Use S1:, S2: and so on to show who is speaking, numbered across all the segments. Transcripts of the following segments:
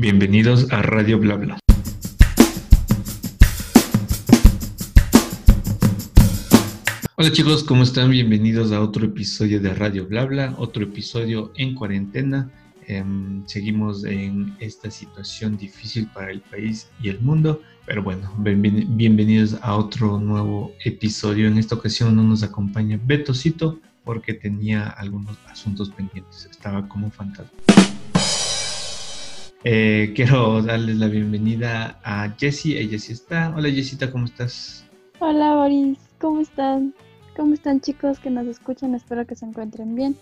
S1: Bienvenidos a Radio Blabla. Hola chicos, ¿cómo están? Bienvenidos a otro episodio de Radio Blabla, otro episodio en cuarentena. Em, seguimos en esta situación difícil para el país y el mundo, pero bueno, bienvenidos a otro nuevo episodio. En esta ocasión no nos acompaña Betocito porque tenía algunos asuntos pendientes, estaba como fantasma. Eh, quiero darles la bienvenida a Jessie. Ella sí está. Hola Jessita, ¿cómo estás?
S2: Hola Boris, ¿cómo están? ¿Cómo están chicos que nos escuchan? Espero que se encuentren bien.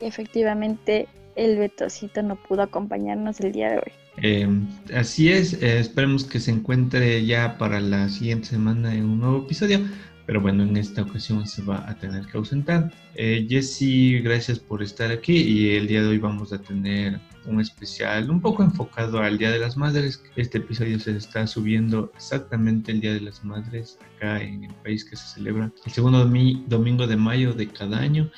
S2: Efectivamente, el Betocito no pudo acompañarnos el día de hoy.
S1: Eh, así es, eh, esperemos que se encuentre ya para la siguiente semana en un nuevo episodio pero bueno, en esta ocasión se va a tener que ausentar. Eh, Jessy, gracias por estar aquí y el día de hoy vamos a tener un especial un poco enfocado al Día de las Madres. Este episodio se está subiendo exactamente el Día de las Madres acá en el país que se celebra el segundo domingo de mayo de cada año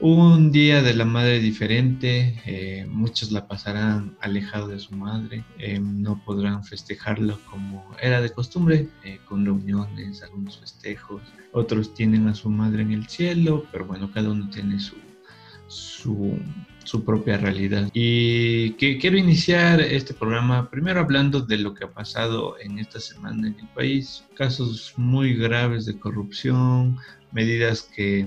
S1: un día de la madre diferente, eh, muchos la pasarán alejado de su madre, eh, no podrán festejarlo como era de costumbre, eh, con reuniones, algunos festejos, otros tienen a su madre en el cielo, pero bueno, cada uno tiene su, su, su propia realidad. Y que quiero iniciar este programa primero hablando de lo que ha pasado en esta semana en el país, casos muy graves de corrupción, medidas que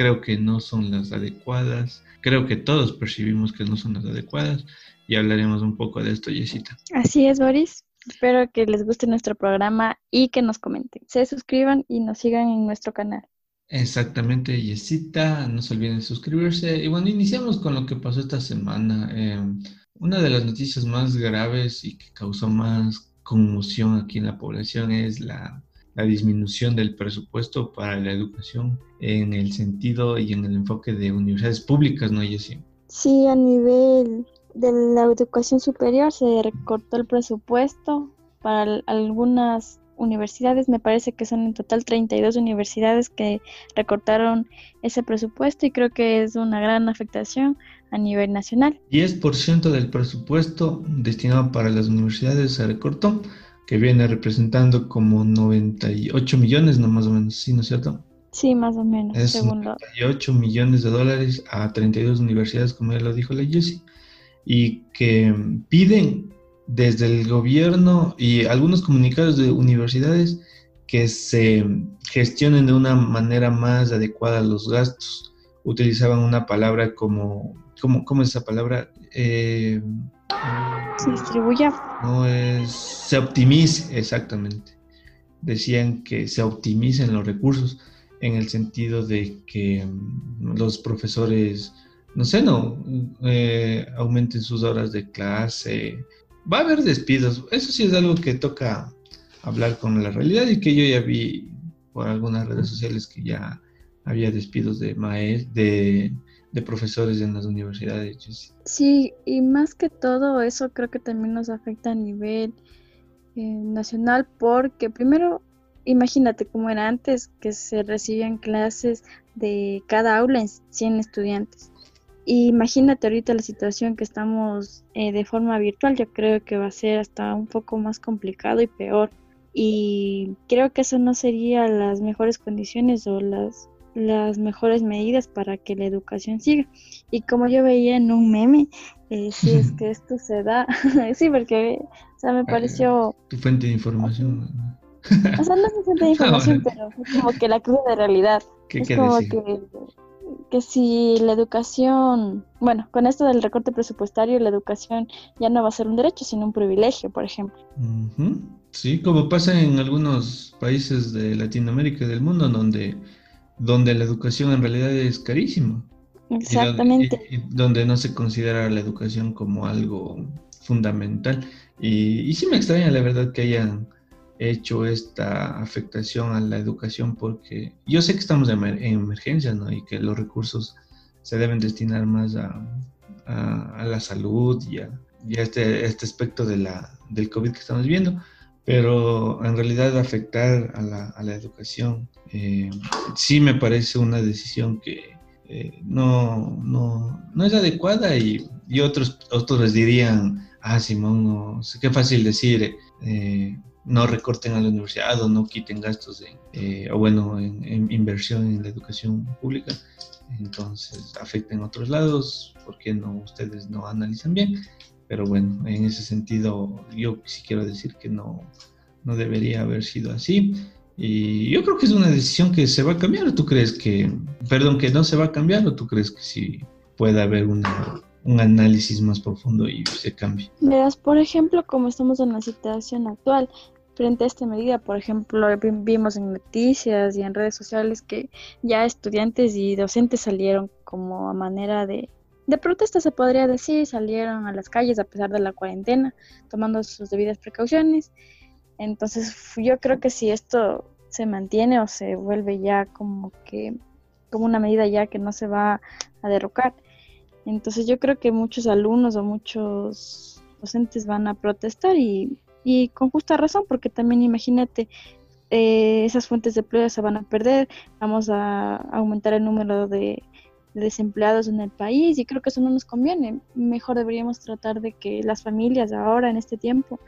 S1: creo que no son las adecuadas. Creo que todos percibimos que no son las adecuadas y hablaremos un poco de esto, Yesita.
S2: Así es, Boris. Espero que les guste nuestro programa y que nos comenten. Se suscriban y nos sigan en nuestro canal.
S1: Exactamente, Yesita. No se olviden suscribirse. Y bueno, iniciamos con lo que pasó esta semana. Em, una de las noticias más graves y que causó más conmoción aquí en la población es la la disminución del presupuesto para la educación en el sentido y en el enfoque de universidades públicas, ¿no, Jessie?
S2: Sí, a nivel de la educación superior se recortó el presupuesto para algunas universidades, me parece que son en total 32 universidades que recortaron ese presupuesto y creo que es una gran afectación a nivel nacional.
S1: 10% del presupuesto destinado para las universidades se recortó que viene representando como 98 millones, no más o menos, ¿sí, no es cierto?
S2: Sí, más o menos.
S1: Es 98 millones de dólares a 32 universidades, como ya lo dijo la Jessie, y que piden desde el gobierno y algunos comunicados de universidades que se gestionen de una manera más adecuada los gastos. Utilizaban una palabra como, ¿cómo, cómo es esa palabra? Eh,
S2: se distribuya.
S1: No es, se optimice, exactamente. Decían que se optimicen los recursos en el sentido de que mm, los profesores, no sé, no, eh, aumenten sus horas de clase. Va a haber despidos. Eso sí es algo que toca hablar con la realidad y que yo ya vi por algunas redes sociales que ya había despidos de maestros, de de profesores en las universidades.
S2: Sí, y más que todo eso creo que también nos afecta a nivel eh, nacional porque primero, imagínate cómo era antes que se recibían clases de cada aula en 100 estudiantes. imagínate ahorita la situación que estamos eh, de forma virtual, yo creo que va a ser hasta un poco más complicado y peor. Y creo que eso no sería las mejores condiciones o las las mejores medidas para que la educación siga. Y como yo veía en un meme, eh, si es que esto se da, sí, porque o sea, me ah, pareció...
S1: Tu fuente de información.
S2: O sea, no es mi fuente de información, pero es como que la cruz de realidad.
S1: ¿Qué,
S2: es como que, que si la educación, bueno, con esto del recorte presupuestario, la educación ya no va a ser un derecho, sino un privilegio, por ejemplo.
S1: Sí, como pasa en algunos países de Latinoamérica y del mundo, donde donde la educación en realidad es carísima.
S2: Exactamente.
S1: donde no se considera la educación como algo fundamental. Y, y sí me extraña la verdad que hayan hecho esta afectación a la educación porque yo sé que estamos en, emergencia, ¿no? Y que los recursos se deben destinar más a, a, la salud y a, este, este aspecto de la, del COVID que estamos viendo pero en realidad afectar a la, a la educación eh, sí me parece una decisión que eh, no, no, no, es adecuada y, y, otros, otros les dirían ah, Simón, no, qué fácil decir, eh, no recorten a la universidad o no quiten gastos en, o bueno, en, inversión en la educación pública, entonces afecten otros lados, porque no ustedes no analizan bien, pero bueno, en ese sentido yo sí quiero decir que no, no debería haber sido así. Y yo creo que es una decisión que se va a cambiar, ¿o tú crees que, perdón, que no se va a cambiar o tú crees que sí puede haber una, un análisis más profundo y se cambie?
S2: Verás, por ejemplo, como estamos en la situación actual, frente a esta medida, por ejemplo, vimos en noticias y en redes sociales que ya estudiantes y docentes salieron como a manera de, de protesta, se podría decir, salieron a las calles a pesar de la cuarentena, tomando sus debidas precauciones. Entonces, yo creo que si esto se mantiene o se vuelve ya como que como una medida ya que no se va a derrocar. Entonces yo creo que muchos alumnos o muchos docentes van a protestar y, y con justa razón, porque también imagínate, eh, esas fuentes de empleo se van a perder, vamos a aumentar el número de, de, desempleados en el país y creo que eso no nos conviene. Mejor deberíamos tratar de que las familias ahora, en este tiempo,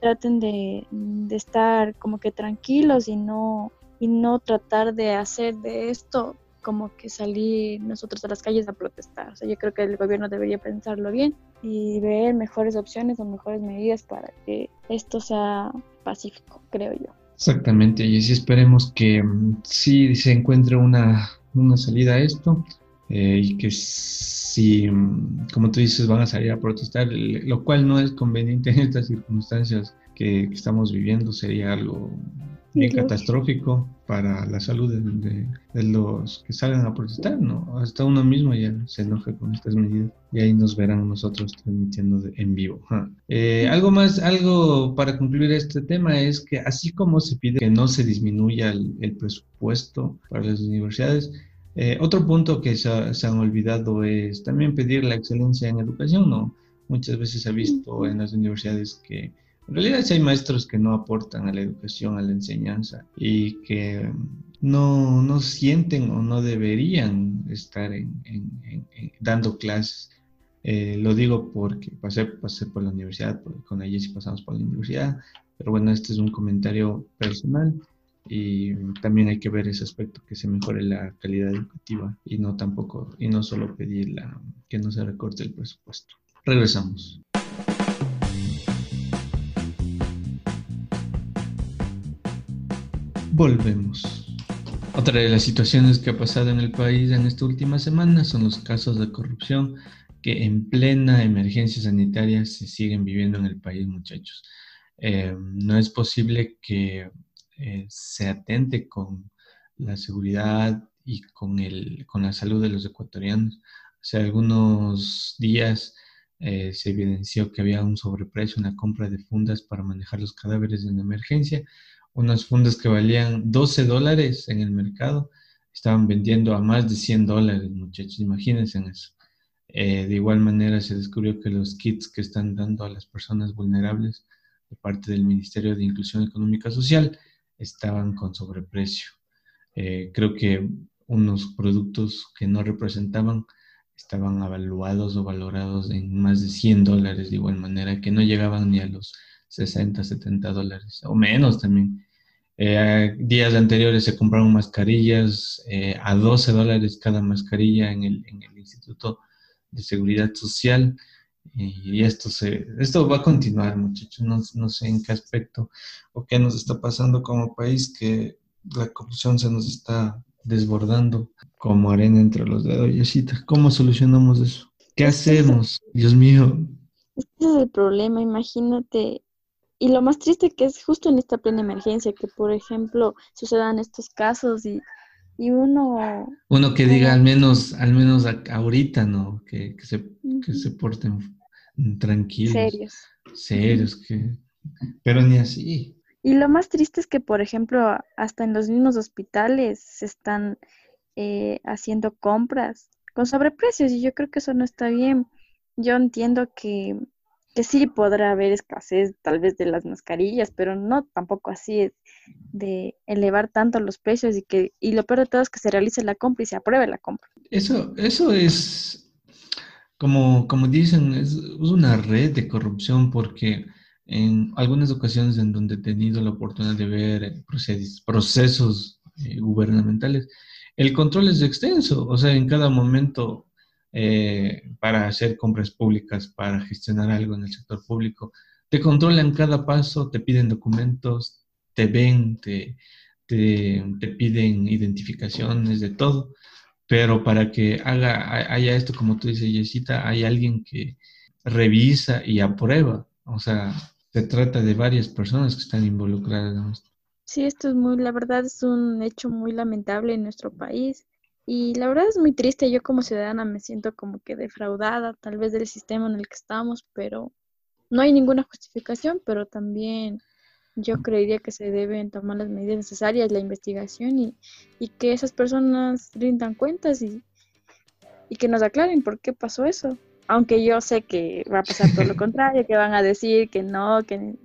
S2: traten de, estar como que tranquilos y no, y no tratar de hacer de esto como que salir nosotros a las calles a protestar. O sea, yo creo que el gobierno debería pensarlo bien y ver mejores opciones o mejores medidas para que esto sea pacífico, creo yo.
S1: Exactamente, y así esperemos que mm, sí se encuentre una, una salida a esto eh, y que si, mm, como tú dices, van a salir a protestar, lo cual no es conveniente en estas circunstancias que, estamos viviendo, sería algo bien catastrófico para la salud de, los que salgan a protestar, ¿no? Hasta uno mismo ya se enoja con estas medidas y ahí nos verán nosotros transmitiendo en vivo. Eh, algo más, algo para concluir este tema es que así como se pide que no se disminuya el presupuesto para las universidades, eh, otro punto que se, han olvidado es también pedir la excelencia en educación, ¿no? Muchas veces se ha visto en las universidades que en realidad hay maestros que no aportan a la educación, a la enseñanza y que no, no sienten o no deberían estar en, dando clases. Eh, lo digo porque pasé, pasé por la universidad, con ellos y pasamos por la universidad, pero bueno, este es un comentario personal y también hay que ver ese aspecto que se mejore la calidad educativa y no tampoco y no solo pedir la, que no se recorte el presupuesto. Regresamos. Volvemos. Otra de las situaciones que ha pasado en el país en esta última semana son los casos de corrupción que en plena emergencia sanitaria se siguen viviendo en el país, muchachos. Eh, no es posible que eh, se atente con la seguridad y con, el, con la salud de los ecuatorianos. Hace algunos días eh, se evidenció que había un sobreprecio en la compra de fundas para manejar los cadáveres en emergencia. Unas fundas que valían 12 dólares en el mercado estaban vendiendo a más de 100 dólares, muchachos, imagínense en eso. Eh, de igual manera se descubrió que los kits que están dando a las personas vulnerables de parte del Ministerio de Inclusión Económica Social estaban con sobreprecio. Eh, creo que unos productos que no representaban estaban evaluados o valorados en más de 100 dólares de igual manera, que no llegaban ni a los 60, 70 dólares, o menos también. Eh, días anteriores se compraron mascarillas eh, a 12 dólares cada mascarilla en el Instituto de Seguridad Social. Y esto, se, esto va a continuar, muchachos. No, no, sé en qué aspecto o qué nos está pasando como país, que la corrupción se nos está desbordando como arena entre los dedos. ¿cómo solucionamos eso? ¿Qué hacemos? Dios mío.
S2: Este es el problema, imagínate. Y lo más triste que es justo en esta plena emergencia, que por ejemplo sucedan estos casos y, y uno...
S1: Uno que diga al menos, al menos ahorita, ¿no? Que, que se, que se porten tranquilos. Serios. Serios, que... pero ni así.
S2: Y lo más triste es que, por ejemplo, hasta en los mismos hospitales se están eh, haciendo compras con sobreprecios y yo creo que eso no está bien. Yo entiendo que, que sí podrá haber escasez tal vez de las mascarillas, pero no tampoco así de elevar tanto los precios y que y lo peor de todo es que se realice la compra y se apruebe la compra.
S1: Eso eso es como, como dicen, es, una red de corrupción porque en algunas ocasiones en donde he tenido la oportunidad de ver procesos, procesos eh, gubernamentales, el control es extenso, o sea, en cada momento eh, para hacer compras públicas, para gestionar algo en el sector público, te controlan cada paso, te piden documentos, te ven, te, te, piden identificaciones de todo, pero para que haga, haya esto, como tú dices, Yesita, hay alguien que revisa y aprueba, o sea, se trata de varias personas que están involucradas en esto.
S2: Sí, esto es muy, la verdad es un hecho muy lamentable en nuestro país y la verdad es muy triste. Yo como ciudadana me siento como que defraudada tal vez del sistema en el que estamos, pero no hay ninguna justificación, pero también yo creería que se deben tomar las medidas necesarias, la investigación y, y que esas personas rindan cuentas y, y que nos aclaren por qué pasó eso. Aunque yo sé que va a pasar todo lo contrario, que van a decir que no, que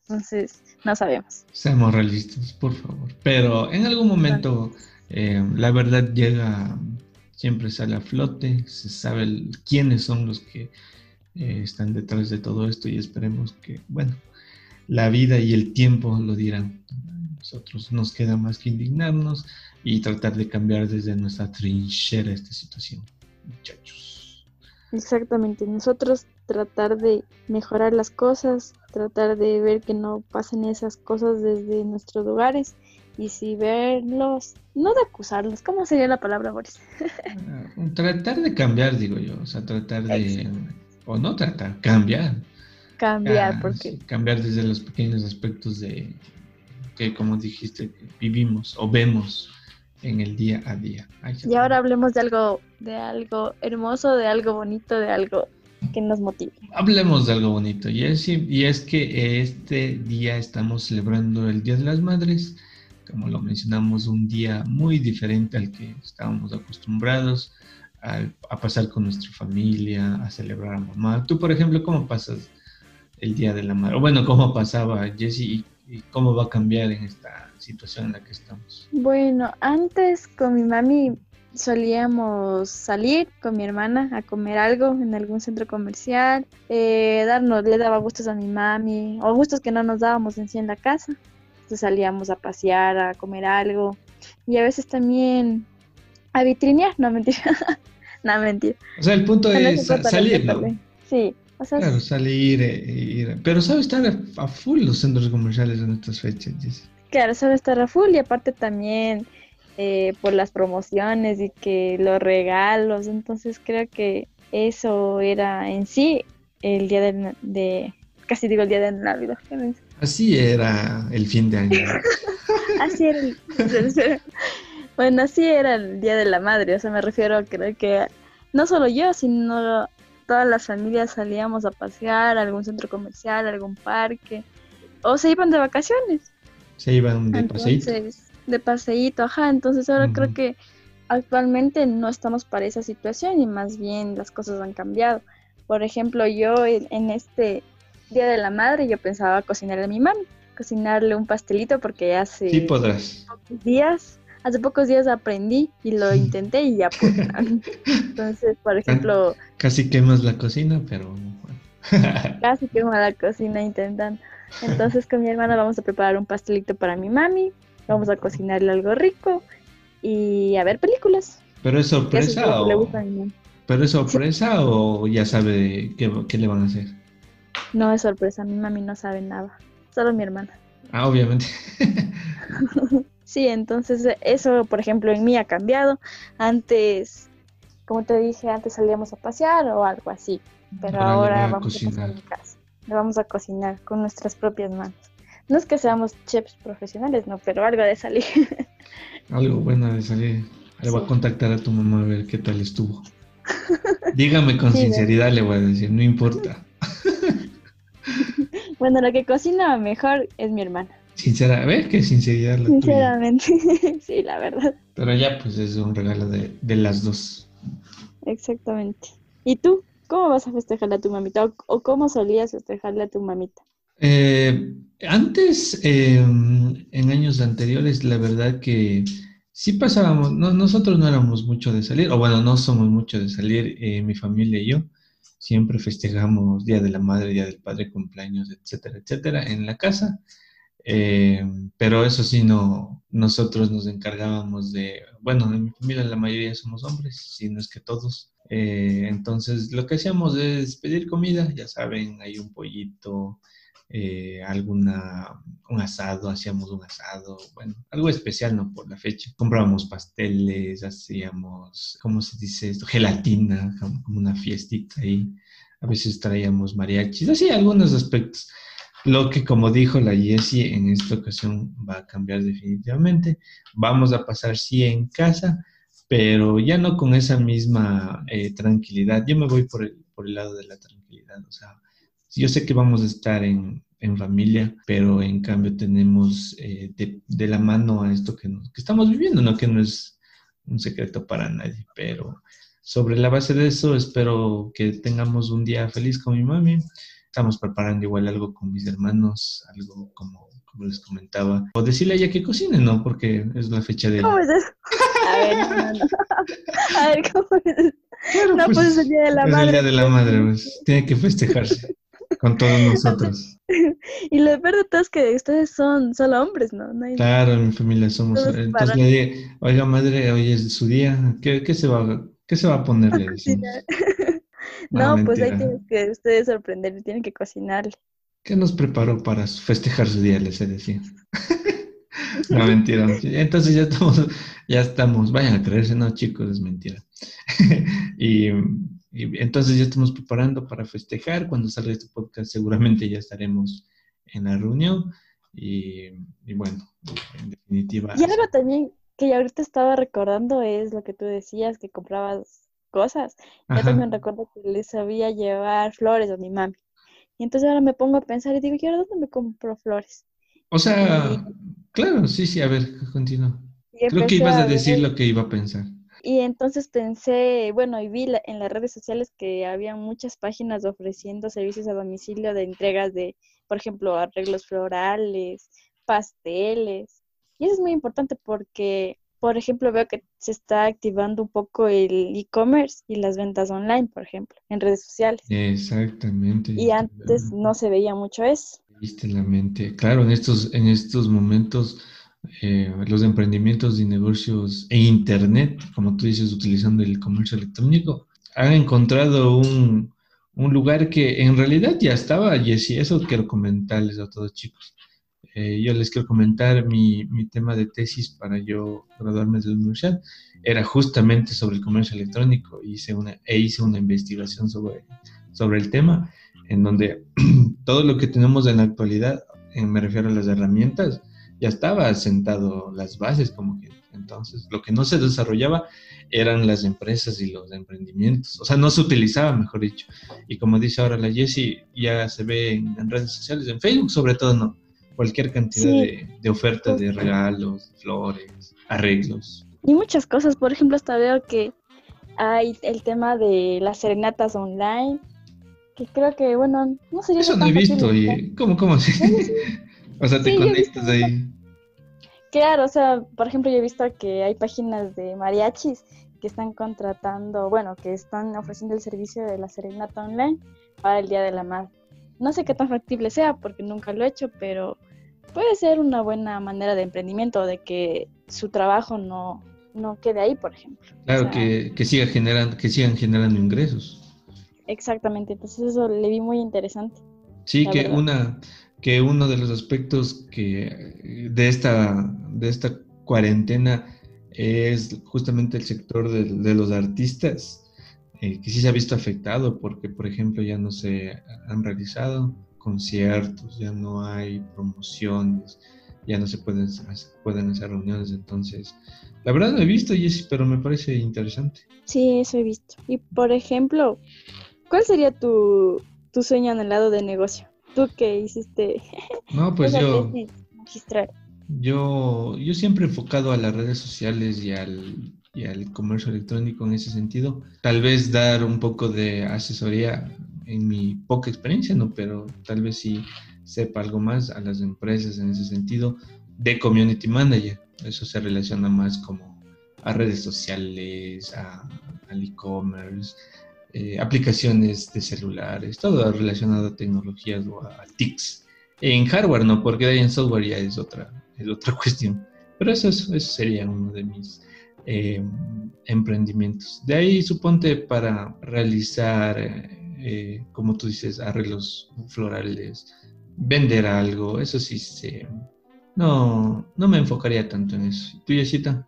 S2: entonces no sabemos.
S1: Seamos realistas, por favor. Pero en algún momento eh, la verdad llega, siempre sale a flote, se sabe quiénes son los que eh, están detrás de todo esto y esperemos que, bueno, la vida y el tiempo lo dirán. Nosotros nos queda más que indignarnos y tratar de cambiar desde nuestra trinchera esta situación, muchachos.
S2: Exactamente, nosotros tratar de mejorar las cosas, tratar de ver que no pasen esas cosas desde nuestros lugares y si verlos, no de acusarlos, ¿cómo sería la palabra, Boris?
S1: Ah, tratar de cambiar, digo yo, o sea, tratar de, o no tratar, cambiar.
S2: Cambiar, porque...
S1: cambiar desde los pequeños aspectos de que, como dijiste, vivimos o vemos en el día a día.
S2: y ahora hablemos de algo, de algo hermoso, de algo bonito, de algo que nos motive.
S1: Hablemos de algo bonito, y es, y es que este día estamos celebrando el Día de las Madres, como lo mencionamos, un día muy diferente al que estábamos acostumbrados a, pasar con nuestra familia, a celebrar a mamá. Tú, por ejemplo, ¿cómo pasas el Día de la Madre? O bueno, ¿cómo pasaba Jessie y cómo va a cambiar en esta situación en la que estamos?
S2: Bueno, antes con mi mami solíamos salir con mi hermana a comer algo en algún centro comercial, eh, darnos, le daba gustos a mi mami, o gustos que no nos dábamos en sí en la casa. Entonces salíamos a pasear, a comer algo, y a veces también a vitrinear, no mentira. no mentira.
S1: O sea, el punto es salir, ¿no?
S2: Sí. O sea,
S1: claro, salir, eh, ir. Pero sabe estar a full los centros comerciales en estas fechas,
S2: Claro, sabe estar a full y aparte también eh, por las promociones y que los regalos. Entonces creo que eso era en sí el día de, casi digo el día de Navidad.
S1: Así era el fin de año.
S2: así era el, bueno, así era el día de la madre. O sea, me refiero a creo que no solo yo, sino todas las familias salíamos a pasear a algún centro comercial, a algún parque, o se iban de vacaciones.
S1: Se iban de paseíto
S2: de paseíto, ajá. Entonces ahora creo que actualmente no estamos para esa situación y más bien las cosas han cambiado. Por ejemplo, yo en, este Día de la Madre yo pensaba cocinarle a mi mamá, cocinarle un pastelito porque hace
S1: sí podrás.
S2: pocos días, hace pocos días aprendí y lo intenté y ya pude. Entonces, por ejemplo...
S1: Casi quemas la cocina, pero...
S2: casi quemo la cocina intentando. Entonces con mi hermana vamos a preparar un pastelito para mi mami, vamos a cocinarle algo rico y a ver películas.
S1: ¿Pero es sorpresa o...? ¿Pero es sorpresa o ya sabe qué, le van a hacer?
S2: No es sorpresa, mi mami no sabe nada, solo mi hermana.
S1: Ah, obviamente.
S2: sí, entonces eso, por ejemplo, en mí ha cambiado. Antes, como te dije, antes salíamos a pasear o algo así, pero ahora vamos a, cocinar en casa. Vamos a cocinar con nuestras propias manos. No es que seamos chefs profesionales, no, pero algo de salir.
S1: algo bueno de salir. Le voy a contactar a tu mamá a ver qué tal estuvo. Dígame con sinceridad, le voy a decir, no importa.
S2: bueno, la que cocina mejor es mi hermana.
S1: Sincera, a ver qué sinceridad la
S2: Sinceramente, sí, la verdad.
S1: Pero ya, pues es un regalo de, de, las dos.
S2: Exactamente. ¿Y tú? ¿Cómo vas a festejarle a tu mamita? ¿O, o cómo solías festejarle a tu mamita?
S1: Eh, antes, em, en años anteriores, la verdad que sí pasábamos, nosotros no éramos mucho de salir, o bueno, no somos mucho de salir, eh, mi familia y yo siempre festejamos Día de la Madre, Día del Padre, cumpleaños, etcétera, etcétera, en la casa. Eh, pero eso sí, no, nosotros nos encargábamos de, bueno, en mi familia la mayoría somos hombres, si no es que todos. Eh, entonces lo que hacíamos es pedir comida, ya saben, hay un pollito, eh, alguna, un asado, hacíamos un asado, bueno, algo especial, ¿no? Por la fecha. Comprábamos pasteles, hacíamos, ¿cómo se dice esto? Gelatina, como una fiestita ahí. A veces traíamos mariachis, así algunos aspectos. Lo que, como dijo la Jessie, en esta ocasión va a cambiar definitivamente. Vamos a pasar sí en casa, pero ya no con esa misma eh, tranquilidad. Yo me voy por el, por el lado de la tranquilidad. O sea, yo sé que vamos a estar en, en familia, pero en cambio tenemos eh, de, la mano a esto que, que estamos viviendo, ¿no? Que no es un secreto para nadie, pero sobre la base de eso espero que tengamos un día feliz con mi mami Estamos preparando igual algo con mis hermanos, algo como, como les comentaba. O decirle a ella que cocine, ¿no? Porque es la fecha de...
S2: ¿Cómo es eso? A ver, no, no. A ver, ¿cómo es eso? no, pues, pues, es el Día de la Madre.
S1: Es el Día de la Madre, pues. Tiene que festejarse con todos nosotros.
S2: Y lo peor de todo es que ustedes son solo hombres, ¿no? no
S1: claro, en mi familia somos. Entonces le dije, oiga, madre, hoy es su día, ¿qué, qué se, va, qué se va a poner? Le
S2: No, pues ahí tienen que ustedes sorprender, tienen que cocinarle.
S1: ¿Qué nos preparó para festejar su día? Les decía. no, mentira. Entonces ya estamos, ya estamos, vayan a creerse, no, chicos, es mentira. y, entonces ya estamos preparando para festejar. Cuando salga este podcast, seguramente ya estaremos en la reunión. Y, y bueno, en definitiva.
S2: Y algo también que ahorita estaba recordando es lo que tú decías, que comprabas cosas. Yo también recuerdo que le sabía llevar flores a mi mami. Y entonces ahora me pongo a pensar y digo, ¿y ahora dónde me compro flores?
S1: O sea, claro, sí, sí, a ver, continúa. Creo que ibas a, decir lo que iba a pensar.
S2: Y entonces pensé, bueno, y vi en las redes sociales que había muchas páginas ofreciendo servicios a domicilio de entregas de, por ejemplo, arreglos florales, pasteles. Y eso es muy importante porque por ejemplo, veo que se está activando un poco el e-commerce y las ventas online, por ejemplo, en redes sociales.
S1: Exactamente.
S2: Y antes no se veía mucho eso.
S1: Viste la mente. Claro, en estos, en estos momentos eh, los emprendimientos y negocios en Internet, como tú dices, utilizando el comercio electrónico, han encontrado un, un lugar que en realidad ya estaba, y eso quiero comentarles a todos chicos. Eh, yo les quiero comentar mi, mi, tema de tesis para yo graduarme de la universidad. Era justamente sobre el comercio electrónico. Hice una, e hice una investigación sobre, sobre el tema, en donde todo lo que tenemos en la actualidad, me refiero a las herramientas, ya estaba sentado las bases, como que entonces lo que no se desarrollaba eran las empresas y los emprendimientos, o sea, no se utilizaba, mejor dicho. Y como dice ahora la Jessie, ya se ve en redes sociales, en Facebook sobre todo, no cualquier cantidad de, ofertas de regalos, flores, arreglos.
S2: Y muchas cosas, por ejemplo, hasta veo que hay el tema de las serenatas online, que creo que, bueno, no sé.
S1: Eso no he visto, y ¿cómo, cómo? Sí? o sea, te conectas ahí.
S2: Claro, o sea, por ejemplo, yo he visto que hay páginas de mariachis que están contratando, bueno, que están ofreciendo el servicio de la serenata online para el Día de la Madre. No sé qué tan factible sea porque nunca lo he hecho, pero puede ser una buena manera de emprendimiento, de que su trabajo no, no quede ahí, por ejemplo.
S1: Claro, que, que, siga generando, que sigan generando ingresos.
S2: Exactamente, entonces eso le vi muy interesante.
S1: Sí, que una que uno de los aspectos que de esta de esta cuarentena es justamente el sector de, de los artistas eh, que sí se ha visto afectado porque, por ejemplo, ya no se han realizado conciertos, ya no hay promociones, ya no se pueden, pueden hacer reuniones. Entonces, la verdad no he visto, Jessy, pero me parece interesante.
S2: Sí, eso he visto. Y, por ejemplo, ¿cuál sería tu, tu sueño en el lado de negocio? Tú que hiciste...
S1: No, pues yo... Yo, yo siempre he enfocado a las redes sociales y al y al comercio electrónico en ese sentido. Tal vez dar un poco de asesoría en mi poca experiencia, ¿no? Pero tal vez sí sepa algo más a las empresas en ese sentido de community manager. Eso se relaciona más como a redes sociales, al e-commerce, eh, aplicaciones de celulares, todo relacionado a tecnologías o a, TICs. En hardware no, porque en software ya es otra, es otra cuestión. Pero eso, eso sería uno de mis eh, emprendimientos. De ahí suponte para realizar, eh, como tú dices, arreglos florales, vender algo, eso sí se... No, no me enfocaría tanto en eso. ¿Tú, Yesita?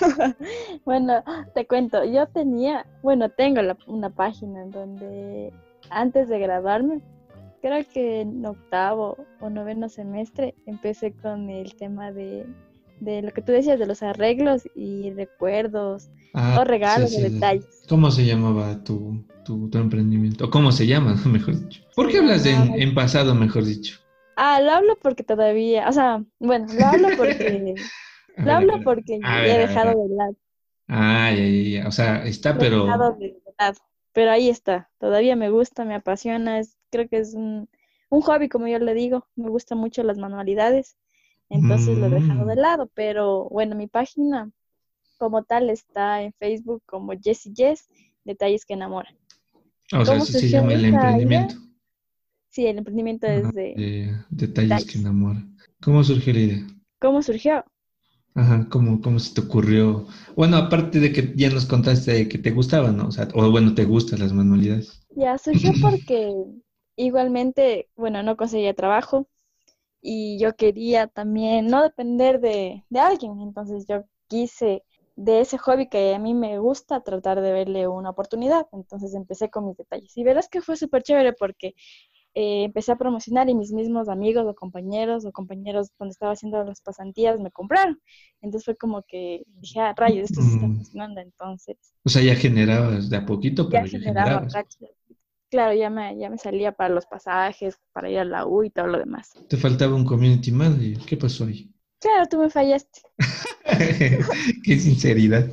S2: bueno, te cuento, yo tenía, bueno, tengo una página en donde antes de graduarme, creo que en octavo o noveno semestre, empecé con el tema de, lo que tú decías, de los arreglos y recuerdos ah, o regalos o detalles.
S1: ¿Cómo se llamaba tu, tu, emprendimiento? ¿O cómo se llama, mejor dicho? ¿Por qué hablas en pasado, mejor dicho?
S2: Ah, lo hablo porque todavía, o sea, bueno, lo hablo porque Lo hablo porque he dejado de lado.
S1: Ah, ya, ya, o sea, está, pero...
S2: pero ahí está, todavía me gusta, me apasiona, es, creo que es un, hobby, como yo le digo, me gustan mucho las manualidades, entonces lo he dejado de mm. lado, pero bueno, mi página como tal está en Facebook como Jessie Jess, Detalles que enamoran.
S1: O sea, eso se llama el emprendimiento.
S2: Sí, el emprendimiento es de...
S1: detalles, que enamoran. ¿Cómo surgió la idea?
S2: ¿Cómo surgió?
S1: Ajá, ¿cómo, ¿cómo se te ocurrió? Bueno, aparte de que ya nos contaste que te gustaban, ¿no? O sea, o bueno, te gustan las manualidades.
S2: Ya, surgió porque igualmente, bueno, no conseguía trabajo y yo quería también no depender de, de alguien, entonces yo quise de ese hobby que a mí me gusta tratar de verle una oportunidad, entonces empecé con mis detalles y verás que fue súper chévere porque eh, empecé a promocionar y mis mismos amigos o compañeros o compañeros cuando estaba haciendo las pasantías me compraron. Entonces fue como que dije, ah, rayos, esto se está mm. funcionando entonces.
S1: O sea, ya generabas de a poquito, pero
S2: ya, generaba. Claro, ya me, ya me salía para los pasajes, para ir a la U y todo lo demás.
S1: Te faltaba un community manager. ¿Qué pasó ahí?
S2: Claro, tú me fallaste.
S1: Qué sinceridad.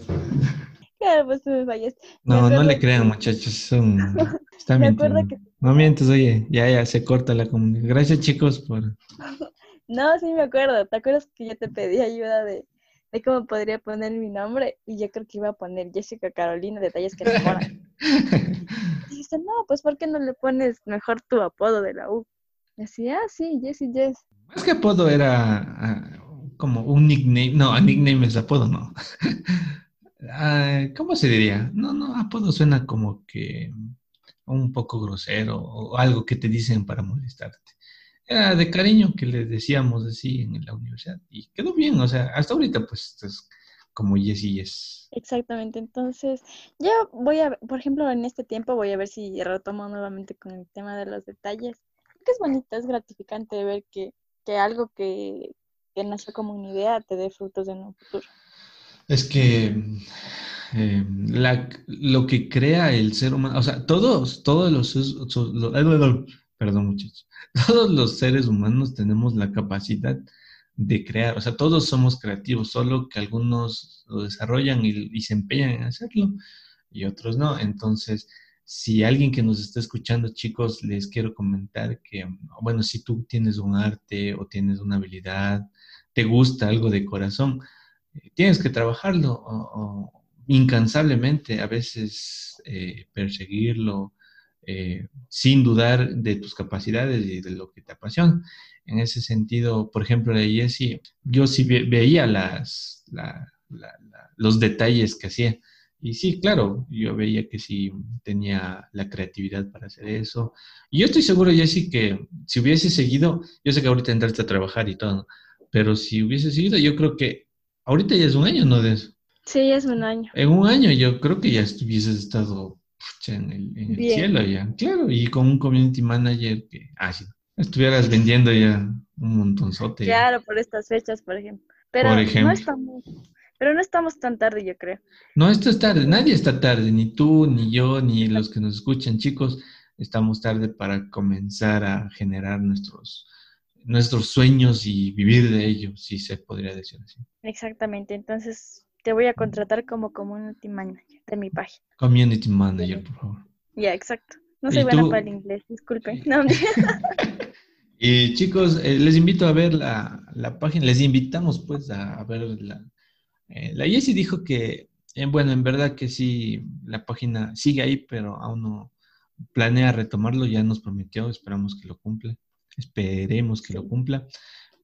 S2: Claro, pues tú me fallaste.
S1: No, no le crean, muchachos. Son... Están me acuerdo que no mientes, oye, ya, ya se corta la comunidad. Gracias, chicos, por.
S2: No, sí me acuerdo. ¿Te acuerdas que yo te pedí ayuda de, de cómo podría poner mi nombre? Y yo creo que iba a poner Jessica Carolina, detalles que enamoran. No, pues ¿por qué no le pones mejor tu apodo de la U? Y así, ah, sí, Jessie Jess.
S1: Más que apodo era ah, como un nickname. No, nickname es apodo, no. Ah, ¿Cómo se diría? No, no, apodo suena como que un poco grosero o algo que te dicen para molestarte. Era de cariño que le decíamos así en la universidad y quedó bien, o sea, hasta ahorita pues es como yes y yes.
S2: Exactamente, entonces yo voy a, por ejemplo, en este tiempo voy a ver si retomo nuevamente con el tema de los detalles, que es bonito, es gratificante ver que, que algo que, que nació como una idea te dé frutos en un futuro.
S1: Es que eh, la, lo que crea el ser humano, o sea, todos, todos los, perdón muchachos, todos los seres humanos tenemos la capacidad de crear, o sea, todos somos creativos, solo que algunos lo desarrollan y, se empeñan en hacerlo y otros no. Entonces, si alguien que nos está escuchando, chicos, les quiero comentar que, bueno, si tú tienes un arte o tienes una habilidad, te gusta algo de corazón, eh, tienes que trabajarlo incansablemente, a veces eh, perseguirlo eh, sin dudar de tus capacidades y de lo que te apasiona. En ese sentido, por ejemplo, de Jessie, yo sí veía las, los detalles que hacía. Y sí, claro, yo veía que sí tenía la creatividad para hacer eso. Y yo estoy seguro, Jessie, que si hubiese seguido, yo sé que ahorita entraste a trabajar y todo, pero si hubiese seguido, yo creo que ahorita ya es un año, ¿no? De eso.
S2: Sí, es un año.
S1: En un año yo creo que ya estuvieses estado en el, cielo ya. Claro, y con un community manager que, ah, sí, estuvieras vendiendo ya un montonzote.
S2: Claro, por estas fechas, por ejemplo. Pero por ejemplo. no estamos, pero no estamos tan tarde, yo creo.
S1: No, esto es tarde, nadie está tarde, ni tú, ni yo, ni los que nos escuchan, chicos. Estamos tarde para comenzar a generar nuestros, nuestros sueños y vivir de ellos, si se podría decir así.
S2: Exactamente, entonces te voy a contratar como community manager de mi página.
S1: Community manager, por favor.
S2: Ya, exacto. No soy buena para el inglés, disculpen.
S1: y chicos, eh, les invito a ver la, la, página, les invitamos pues a, ver la... Eh, la dijo que, eh, bueno, en verdad que sí, la página sigue ahí, pero aún no planea retomarlo, ya nos prometió, esperamos que lo cumpla, esperemos que lo cumpla.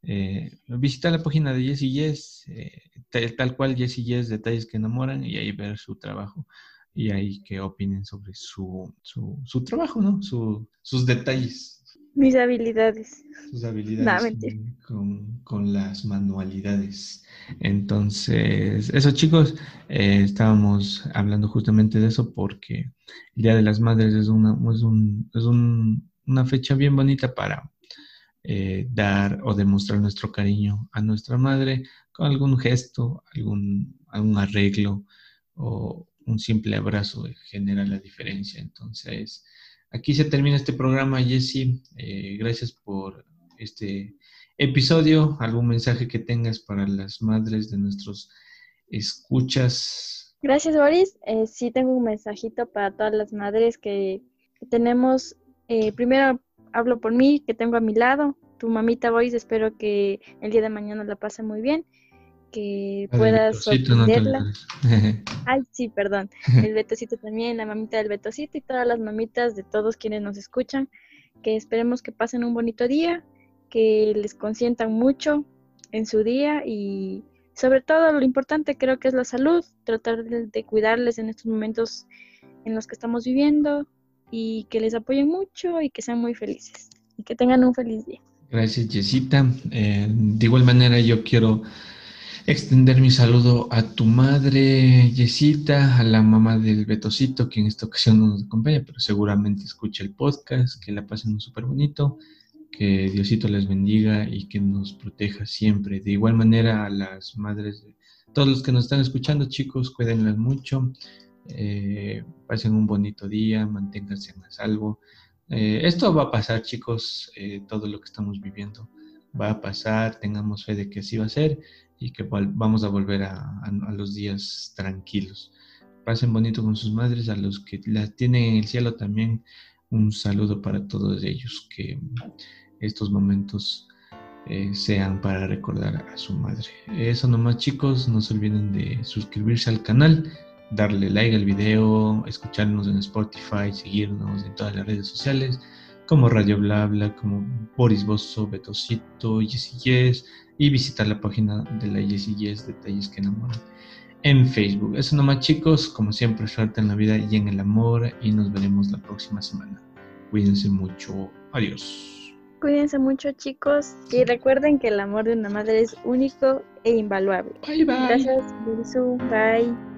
S1: Eh, visita la página de Jessie Yes, eh, tal, cual Jessie Yes, detalles que enamoran, y ahí ver su trabajo y ahí que opinen sobre su, su, trabajo, ¿no? sus detalles.
S2: Mis habilidades.
S1: Sus habilidades con, con, las manualidades. Entonces, eso chicos, eh, estábamos hablando justamente de eso porque el Día de las Madres es una, es un, es un, una fecha bien bonita para eh, dar o demostrar nuestro cariño a nuestra madre con algún gesto, algún, algún arreglo o un simple abrazo genera la diferencia. Entonces, aquí se termina este programa, Jesse. Eh, gracias por este episodio. ¿Algún mensaje que tengas para las madres de nuestros escuchas?
S2: Gracias, Boris. Eh, sí, tengo un mensajito para todas las madres que, tenemos. primero, hablo por mí, que tengo a mi lado, tu mamita Boys, espero que el día de mañana la pase muy bien, que puedas sorprenderla. Ay, sí, perdón. El Betocito también, la mamita del Betocito y todas las mamitas de todos quienes nos escuchan, que esperemos que pasen un bonito día, que les consientan mucho en su día y sobre todo lo importante creo que es la salud, tratar de cuidarles en estos momentos en los que estamos viviendo, y que les apoyen mucho y que sean muy felices y que tengan un feliz día.
S1: Gracias, Jessita. Eh, de igual manera, yo quiero extender mi saludo a tu madre, Jessita, a la mamá del Betocito, que en esta ocasión no nos acompaña, pero seguramente escucha el podcast, que la pasen súper bonito, que Diosito les bendiga y que nos proteja siempre. De igual manera, a las madres todos los que nos están escuchando, chicos, cuídenlas mucho. Eh, pasen un bonito día, manténganse a salvo. Eh, esto va a pasar, chicos, eh, todo lo que estamos viviendo va a pasar, tengamos fe de que así va a ser y que vamos a volver a, los días tranquilos. Pasen bonito con sus madres, a los que las tienen en el cielo también un saludo para todos ellos, que estos momentos sean para recordar a su madre. Eso nomás chicos, no se olviden de suscribirse al canal darle like al video, escucharnos en Spotify, seguirnos en todas las redes sociales, como Radio Blabla, como Boris Bosso, Betocito, Jessy Yes, y visitar la página de la Jessy Yes, Detalles que enamoran, en Facebook. Eso nomás chicos, como siempre, suerte en la vida y en el amor, y nos veremos la próxima semana. Cuídense mucho. Adiós.
S2: Cuídense mucho chicos y recuerden que el amor de una madre es único e invaluable.
S1: Bye bye.
S2: Gracias, Bye.